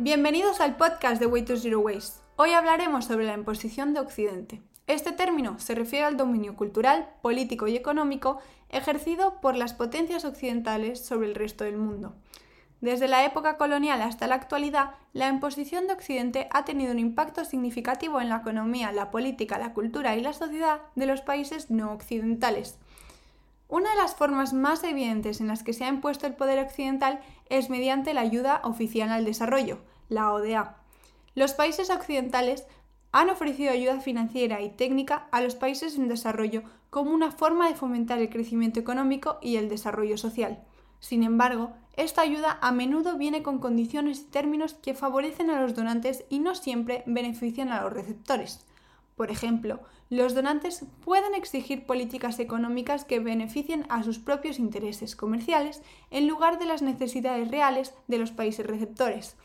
Bienvenidos al podcast de Way to Zero Waste. Hoy hablaremos sobre la imposición de Occidente. Este término se refiere al dominio cultural, político y económico ejercido por las potencias occidentales sobre el resto del mundo. Desde la época colonial hasta la actualidad, la imposición de Occidente ha tenido un impacto significativo en la economía, la política, la cultura y la sociedad de los países no occidentales. Una de las formas más evidentes en las que se ha impuesto el poder occidental es mediante la ayuda oficial al desarrollo, la ODA. Los países occidentales han ofrecido ayuda financiera y técnica a los países en desarrollo como una forma de fomentar el crecimiento económico y el desarrollo social. Sin embargo, esta ayuda a menudo viene con condiciones y términos que favorecen a los donantes y no siempre benefician a los receptores. Por ejemplo, los donantes pueden exigir políticas económicas que beneficien a sus propios intereses comerciales en lugar de las necesidades reales de los países receptores.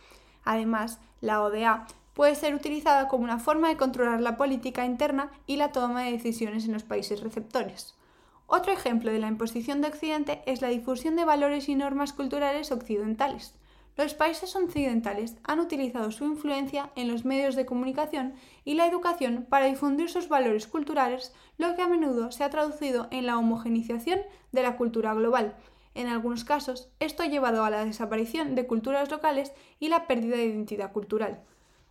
Además, la ODA puede ser utilizada como una forma de controlar la política interna y la toma de decisiones en los países receptores. Otro ejemplo de la imposición de Occidente es la difusión de valores y normas culturales occidentales. Los países occidentales han utilizado su influencia en los medios de comunicación y la educación para difundir sus valores culturales, lo que a menudo se ha traducido en la homogenización de la cultura global. En algunos casos, esto ha llevado a la desaparición de culturas locales y la pérdida de identidad cultural.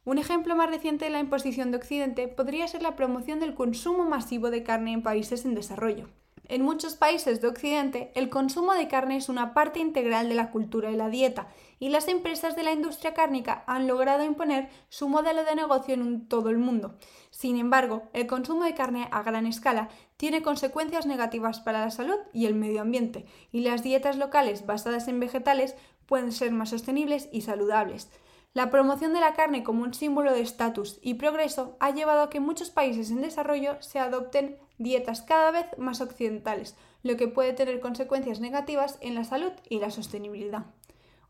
Un ejemplo más reciente de la imposición de Occidente podría ser la promoción del consumo masivo de carne en países en desarrollo. En muchos países de Occidente, el consumo de carne es una parte integral de la cultura y la dieta, y las empresas de la industria cárnica han logrado imponer su modelo de negocio en todo el mundo. Sin embargo, el consumo de carne a gran escala tiene consecuencias negativas para la salud y el medio ambiente, y las dietas locales basadas en vegetales pueden ser más sostenibles y saludables. La promoción de la carne como un símbolo de estatus y progreso ha llevado a que muchos países en desarrollo se adopten dietas cada vez más occidentales, lo que puede tener consecuencias negativas en la salud y la sostenibilidad.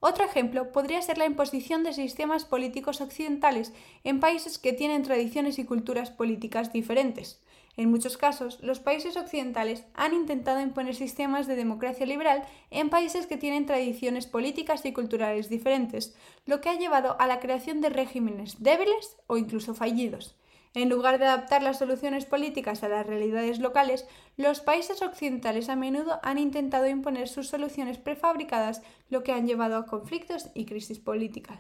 Otro ejemplo podría ser la imposición de sistemas políticos occidentales en países que tienen tradiciones y culturas políticas diferentes. En muchos casos, los países occidentales han intentado imponer sistemas de democracia liberal en países que tienen tradiciones políticas y culturales diferentes, lo que ha llevado a la creación de regímenes débiles o incluso fallidos. En lugar de adaptar las soluciones políticas a las realidades locales, los países occidentales a menudo han intentado imponer sus soluciones prefabricadas, lo que han llevado a conflictos y crisis políticas.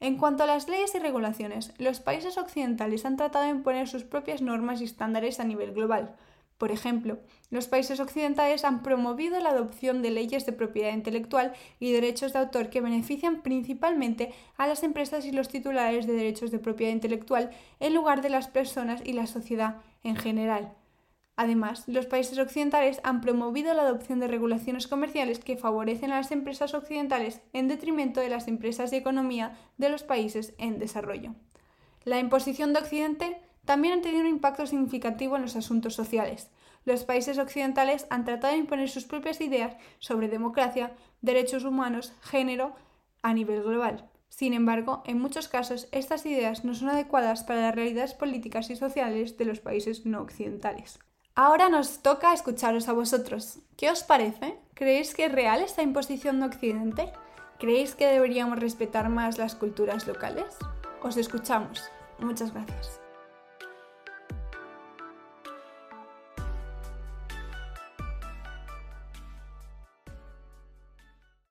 En cuanto a las leyes y regulaciones, los países occidentales han tratado de imponer sus propias normas y estándares a nivel global. Por ejemplo, los países occidentales han promovido la adopción de leyes de propiedad intelectual y derechos de autor que benefician principalmente a las empresas y los titulares de derechos de propiedad intelectual en lugar de las personas y la sociedad en general. Además, los países occidentales han promovido la adopción de regulaciones comerciales que favorecen a las empresas occidentales en detrimento de las empresas y economía de los países en desarrollo. La imposición de Occidente también ha tenido un impacto significativo en los asuntos sociales. Los países occidentales han tratado de imponer sus propias ideas sobre democracia, derechos humanos, género a nivel global. Sin embargo, en muchos casos estas ideas no son adecuadas para las realidades políticas y sociales de los países no occidentales. Ahora nos toca escucharos a vosotros. ¿Qué os parece? ¿Creéis que es real esta imposición de Occidente? ¿Creéis que deberíamos respetar más las culturas locales? Os escuchamos. Muchas gracias.